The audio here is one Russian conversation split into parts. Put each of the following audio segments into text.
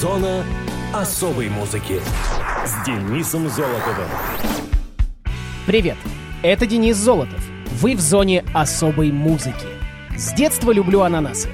Зона особой музыки с Денисом Золотовым. Привет, это Денис Золотов. Вы в зоне особой музыки. С детства люблю ананасы.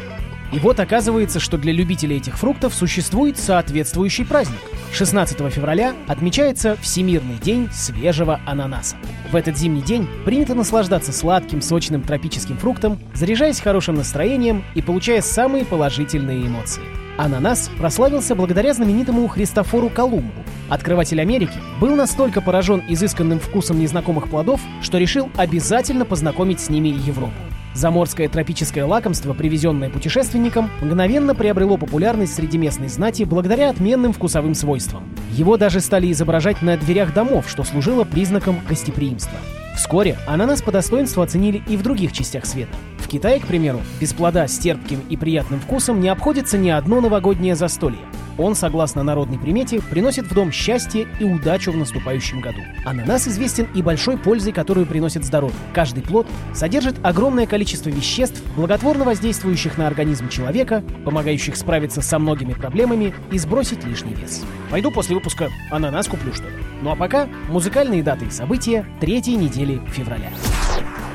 И вот оказывается, что для любителей этих фруктов существует соответствующий праздник. 16 февраля отмечается Всемирный день свежего ананаса. В этот зимний день принято наслаждаться сладким, сочным тропическим фруктом, заряжаясь хорошим настроением и получая самые положительные эмоции. Ананас прославился благодаря знаменитому Христофору Колумбу. Открыватель Америки был настолько поражен изысканным вкусом незнакомых плодов, что решил обязательно познакомить с ними Европу. Заморское тропическое лакомство, привезенное путешественником, мгновенно приобрело популярность среди местной знати благодаря отменным вкусовым свойствам. Его даже стали изображать на дверях домов, что служило признаком гостеприимства. Вскоре ананас по достоинству оценили и в других частях света. В Китае, к примеру, без плода с терпким и приятным вкусом не обходится ни одно новогоднее застолье. Он, согласно народной примете, приносит в дом счастье и удачу в наступающем году. Ананас известен и большой пользой, которую приносит здоровье. Каждый плод содержит огромное количество веществ, благотворно воздействующих на организм человека, помогающих справиться со многими проблемами и сбросить лишний вес. Пойду после выпуска ананас куплю, что ли. Ну а пока музыкальные даты и события третьей недели февраля.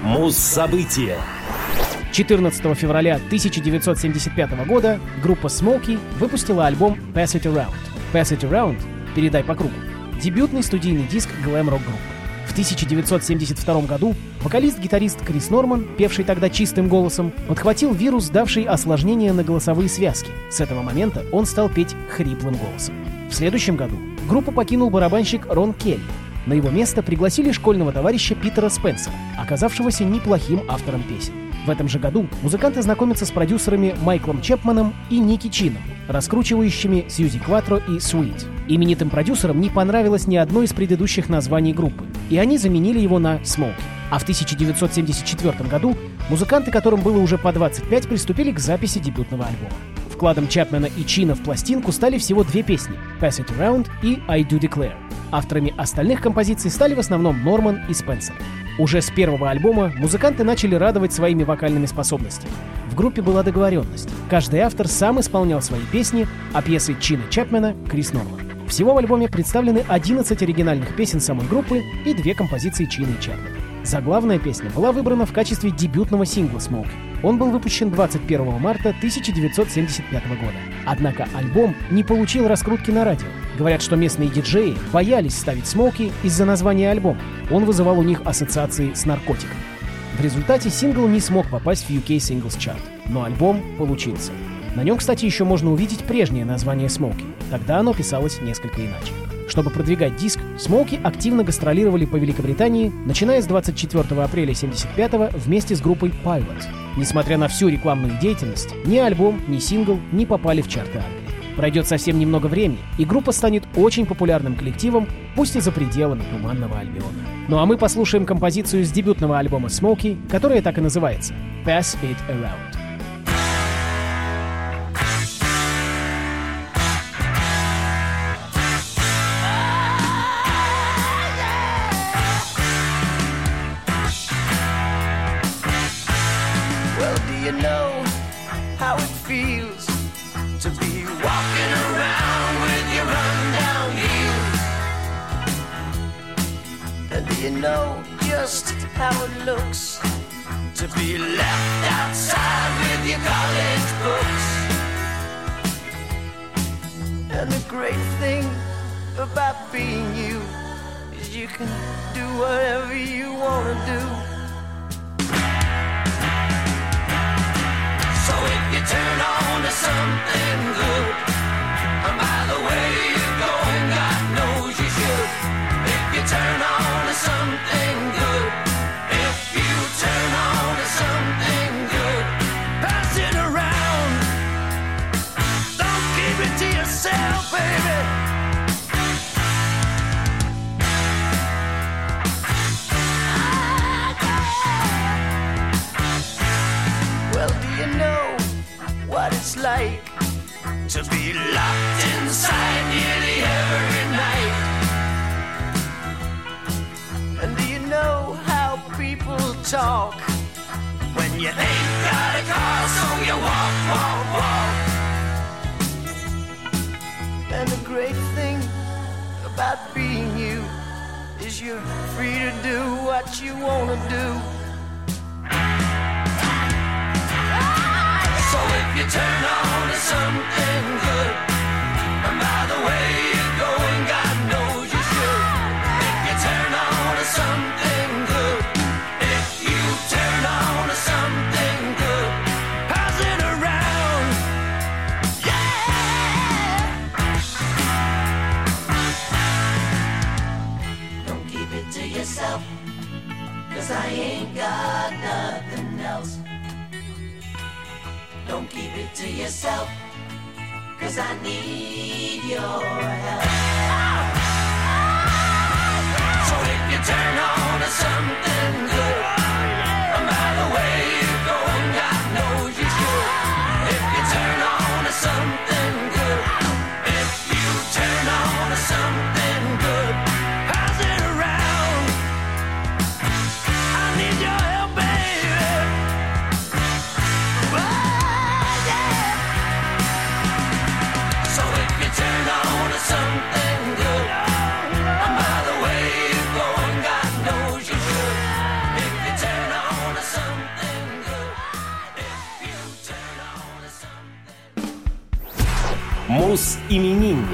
Муз-события. 14 февраля 1975 года группа Smokey выпустила альбом Pass It Around. Pass It Around — «Передай по кругу» — дебютный студийный диск глэм-рок группы. В 1972 году вокалист-гитарист Крис Норман, певший тогда чистым голосом, подхватил вирус, давший осложнения на голосовые связки. С этого момента он стал петь хриплым голосом. В следующем году группу покинул барабанщик Рон Келли. На его место пригласили школьного товарища Питера Спенсера, оказавшегося неплохим автором песен. В этом же году музыканты знакомятся с продюсерами Майклом Чепманом и Ники Чином, раскручивающими Сьюзи Кватро и Sweet. Именитым продюсерам не понравилось ни одно из предыдущих названий группы, и они заменили его на Smoke. А в 1974 году музыканты, которым было уже по 25, приступили к записи дебютного альбома. Вкладом Чапмена и Чина в пластинку стали всего две песни «Pass It Around» и «I Do Declare». Авторами остальных композиций стали в основном Норман и Спенсер. Уже с первого альбома музыканты начали радовать своими вокальными способностями. В группе была договоренность. Каждый автор сам исполнял свои песни, а пьесы Чина Чапмена — Крис Норман. Всего в альбоме представлены 11 оригинальных песен самой группы и две композиции Чина и Чапмена. Заглавная песня была выбрана в качестве дебютного сингла «Smoke». Он был выпущен 21 марта 1975 года. Однако альбом не получил раскрутки на радио. Говорят, что местные диджеи боялись ставить «Смоки» из-за названия альбома. Он вызывал у них ассоциации с наркотиками. В результате сингл не смог попасть в UK Singles Chart, но альбом получился. На нем, кстати, еще можно увидеть прежнее название «Смоки». Тогда оно писалось несколько иначе. Чтобы продвигать диск, Смоуки активно гастролировали по Великобритании, начиная с 24 апреля 1975 вместе с группой Pilot. Несмотря на всю рекламную деятельность, ни альбом, ни сингл не попали в чарты Англии. Пройдет совсем немного времени, и группа станет очень популярным коллективом, пусть и за пределами Туманного Альбиона. Ну а мы послушаем композицию с дебютного альбома Смоки, которая так и называется «Pass It Around». Just how it looks to be left outside with your college books? And the great thing about being you is you can do whatever you you ain't got a car, so you walk, walk, walk? And the great thing about being you is you're free to do what you wanna do. So if you turn on to something good, and by the way yourself, cause I need your help. Something. Мус-именинник.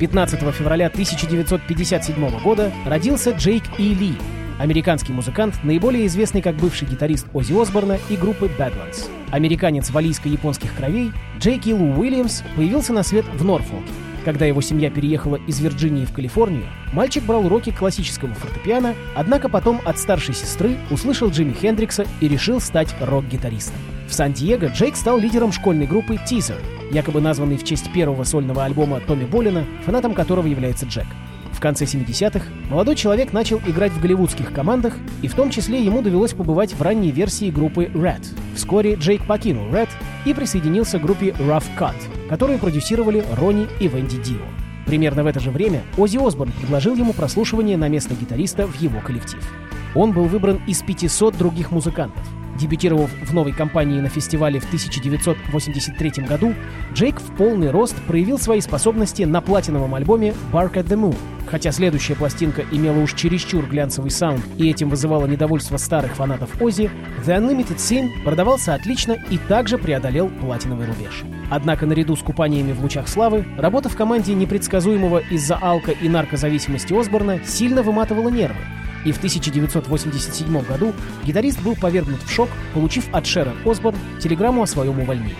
15 февраля 1957 года родился Джейк И. Ли, американский музыкант, наиболее известный как бывший гитарист Оззи Осборна и группы Badlands. Американец валийско-японских кровей, Джейк Лу Уильямс появился на свет в Норфолке. Когда его семья переехала из Вирджинии в Калифорнию, мальчик брал уроки классического фортепиано, однако потом от старшей сестры услышал Джимми Хендрикса и решил стать рок-гитаристом. В Сан-Диего Джейк стал лидером школьной группы Teaser, якобы названной в честь первого сольного альбома Томми Болина, фанатом которого является Джек. В конце 70-х молодой человек начал играть в голливудских командах, и в том числе ему довелось побывать в ранней версии группы Red. Вскоре Джейк покинул Red и присоединился к группе Rough Cut, которую продюсировали Ронни и Венди Дио. Примерно в это же время Оззи Осборн предложил ему прослушивание на место гитариста в его коллектив. Он был выбран из 500 других музыкантов. Дебютировав в новой компании на фестивале в 1983 году, Джейк в полный рост проявил свои способности на платиновом альбоме «Bark at the Moon». Хотя следующая пластинка имела уж чересчур глянцевый саунд и этим вызывала недовольство старых фанатов Оззи, The Unlimited Sin продавался отлично и также преодолел платиновый рубеж. Однако наряду с купаниями в лучах славы, работа в команде непредсказуемого из-за алко- и наркозависимости Осборна сильно выматывала нервы, и в 1987 году гитарист был повергнут в шок, получив от Шерон Осборн телеграмму о своем увольнении.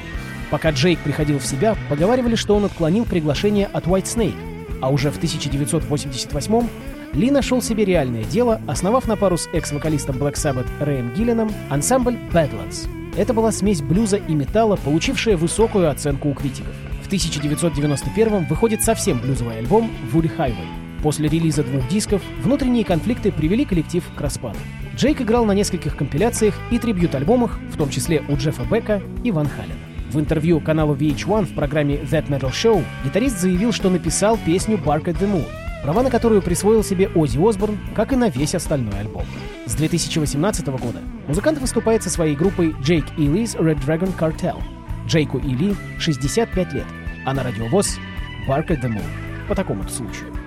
Пока Джейк приходил в себя, поговаривали, что он отклонил приглашение от White Snake, а уже в 1988 Ли нашел себе реальное дело, основав на пару с экс-вокалистом Black Sabbath Рэем Гиллином ансамбль Badlands. Это была смесь блюза и металла, получившая высокую оценку у критиков. В 1991 выходит совсем блюзовый альбом Woody Highway. После релиза двух дисков внутренние конфликты привели коллектив к распаду. Джейк играл на нескольких компиляциях и трибьют-альбомах, в том числе у Джеффа Бека и Ван Халена. В интервью каналу VH1 в программе That Metal Show гитарист заявил, что написал песню Bark at the Moon, права на которую присвоил себе Оззи Осборн, как и на весь остальной альбом. С 2018 года музыкант выступает со своей группой Jake Ely's Red Dragon Cartel. Джейку Или 65 лет, а на радиовоз Bark at the Moon. По такому-то случаю.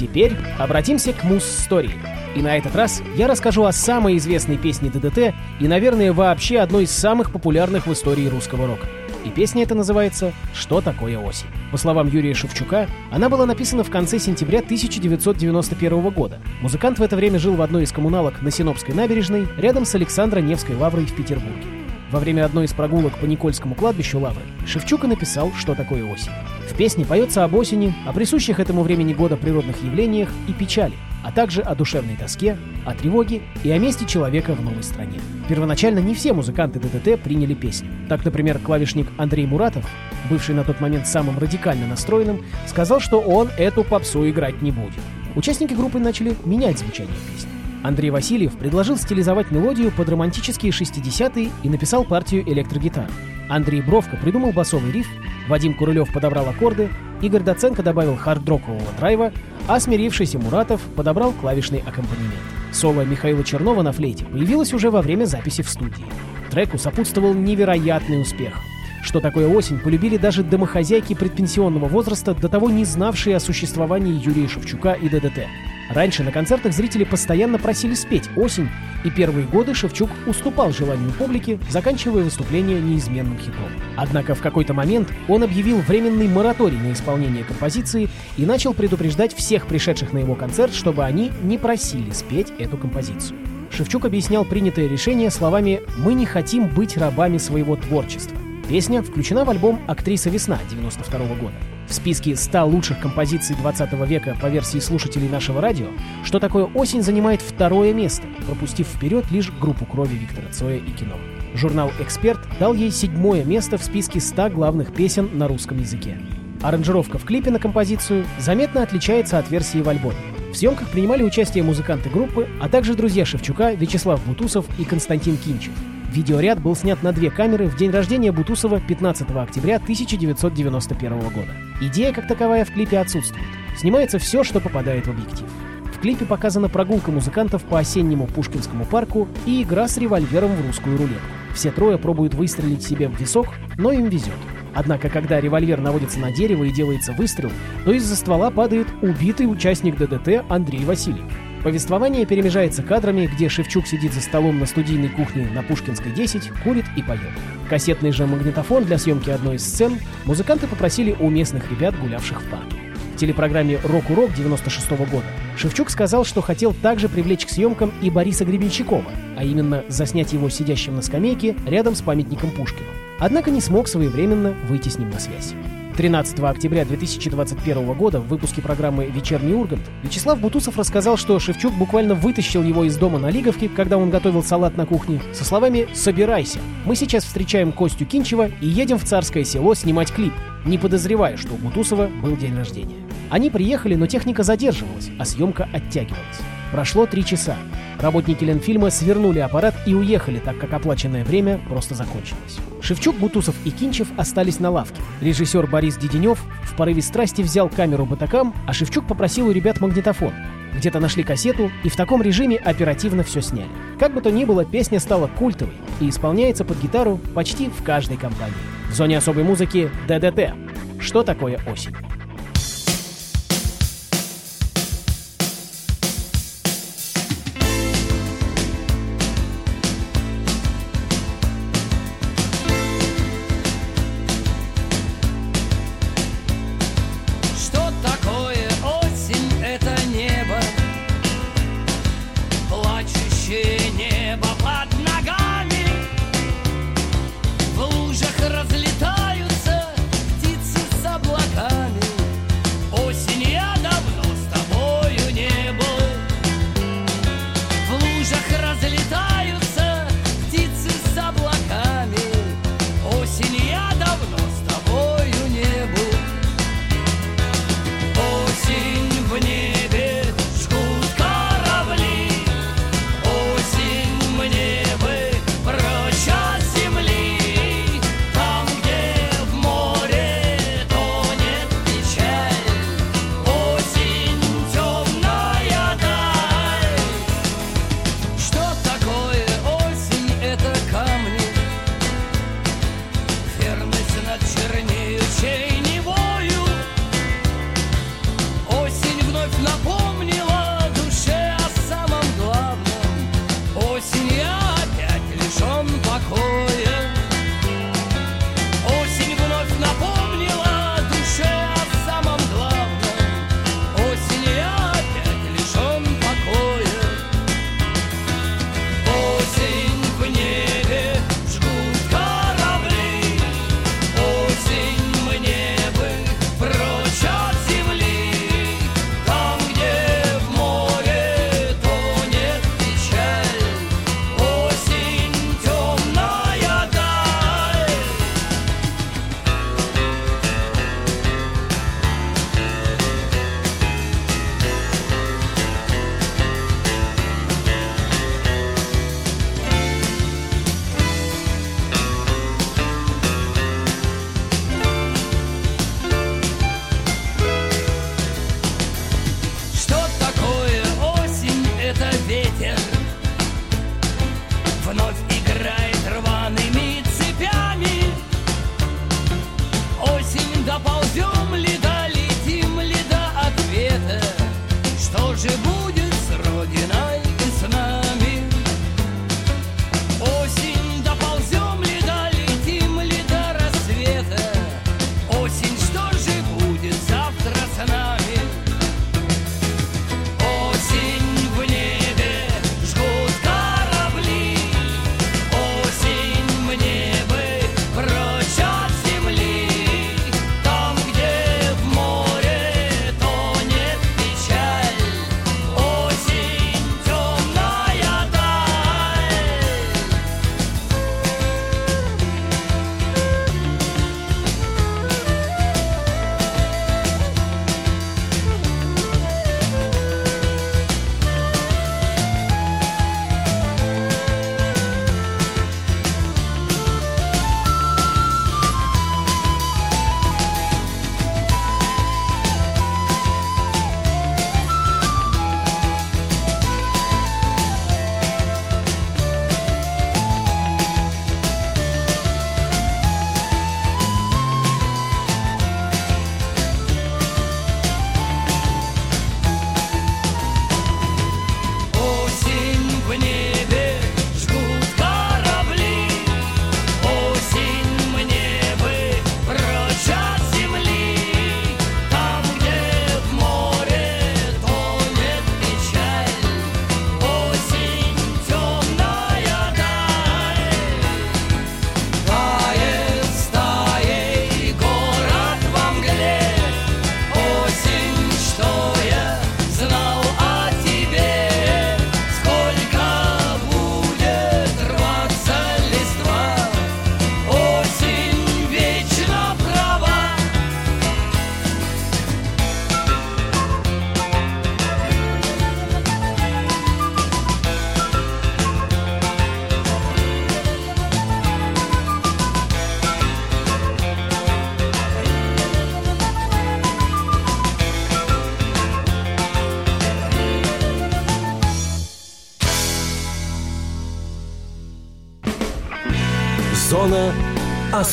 Теперь обратимся к муз-стории. И на этот раз я расскажу о самой известной песне ДДТ и, наверное, вообще одной из самых популярных в истории русского рока. И песня эта называется «Что такое осень?». По словам Юрия Шевчука, она была написана в конце сентября 1991 года. Музыкант в это время жил в одной из коммуналок на Синопской набережной, рядом с Александро-Невской лаврой в Петербурге. Во время одной из прогулок по Никольскому кладбищу Лавры Шевчук и написал «Что такое осень?». В песне поется об осени, о присущих этому времени года природных явлениях и печали, а также о душевной тоске, о тревоге и о месте человека в новой стране. Первоначально не все музыканты ДДТ приняли песню. Так, например, клавишник Андрей Муратов, бывший на тот момент самым радикально настроенным, сказал, что он эту попсу играть не будет. Участники группы начали менять звучание песни. Андрей Васильев предложил стилизовать мелодию под романтические 60-е и написал партию электрогитар. Андрей Бровко придумал басовый риф, Вадим Курылев подобрал аккорды, Игорь Доценко добавил хард-рокового драйва, а смирившийся Муратов подобрал клавишный аккомпанемент. Соло Михаила Чернова на флейте появилось уже во время записи в студии. Треку сопутствовал невероятный успех. Что такое осень, полюбили даже домохозяйки предпенсионного возраста, до того не знавшие о существовании Юрия Шевчука и ДДТ. Раньше на концертах зрители постоянно просили спеть «Осень», и первые годы Шевчук уступал желанию публики, заканчивая выступление неизменным хитом. Однако в какой-то момент он объявил временный мораторий на исполнение композиции и начал предупреждать всех пришедших на его концерт, чтобы они не просили спеть эту композицию. Шевчук объяснял принятое решение словами «Мы не хотим быть рабами своего творчества». Песня включена в альбом «Актриса весна» 92 года. В списке 100 лучших композиций 20 века по версии слушателей нашего радио «Что такое осень» занимает второе место, пропустив вперед лишь группу крови Виктора Цоя и кино. Журнал «Эксперт» дал ей седьмое место в списке 100 главных песен на русском языке. Аранжировка в клипе на композицию заметно отличается от версии в альбоме. В съемках принимали участие музыканты группы, а также друзья Шевчука Вячеслав Бутусов и Константин Кинчев. Видеоряд был снят на две камеры в день рождения Бутусова 15 октября 1991 года. Идея как таковая в клипе отсутствует. Снимается все, что попадает в объектив. В клипе показана прогулка музыкантов по осеннему Пушкинскому парку и игра с револьвером в русскую рулетку. Все трое пробуют выстрелить себе в висок, но им везет. Однако, когда револьвер наводится на дерево и делается выстрел, то из-за ствола падает убитый участник ДДТ Андрей Васильев. Повествование перемежается кадрами, где Шевчук сидит за столом на студийной кухне на Пушкинской 10, курит и поет. Кассетный же магнитофон для съемки одной из сцен музыканты попросили у местных ребят, гулявших в парке. В телепрограмме «Рок-урок» 96 года Шевчук сказал, что хотел также привлечь к съемкам и Бориса Гребенщикова, а именно заснять его сидящим на скамейке рядом с памятником Пушкину. Однако не смог своевременно выйти с ним на связь. 13 октября 2021 года в выпуске программы «Вечерний Ургант» Вячеслав Бутусов рассказал, что Шевчук буквально вытащил его из дома на Лиговке, когда он готовил салат на кухне, со словами «Собирайся, мы сейчас встречаем Костю Кинчева и едем в Царское село снимать клип», не подозревая, что у Бутусова был день рождения. Они приехали, но техника задерживалась, а съемка оттягивалась. Прошло три часа. Работники Ленфильма свернули аппарат и уехали, так как оплаченное время просто закончилось. Шевчук, Бутусов и Кинчев остались на лавке. Режиссер Борис Деденев в порыве страсти взял камеру батакам, а Шевчук попросил у ребят магнитофон. Где-то нашли кассету и в таком режиме оперативно все сняли. Как бы то ни было, песня стала культовой и исполняется под гитару почти в каждой компании. В зоне особой музыки ДДТ. Что такое осень?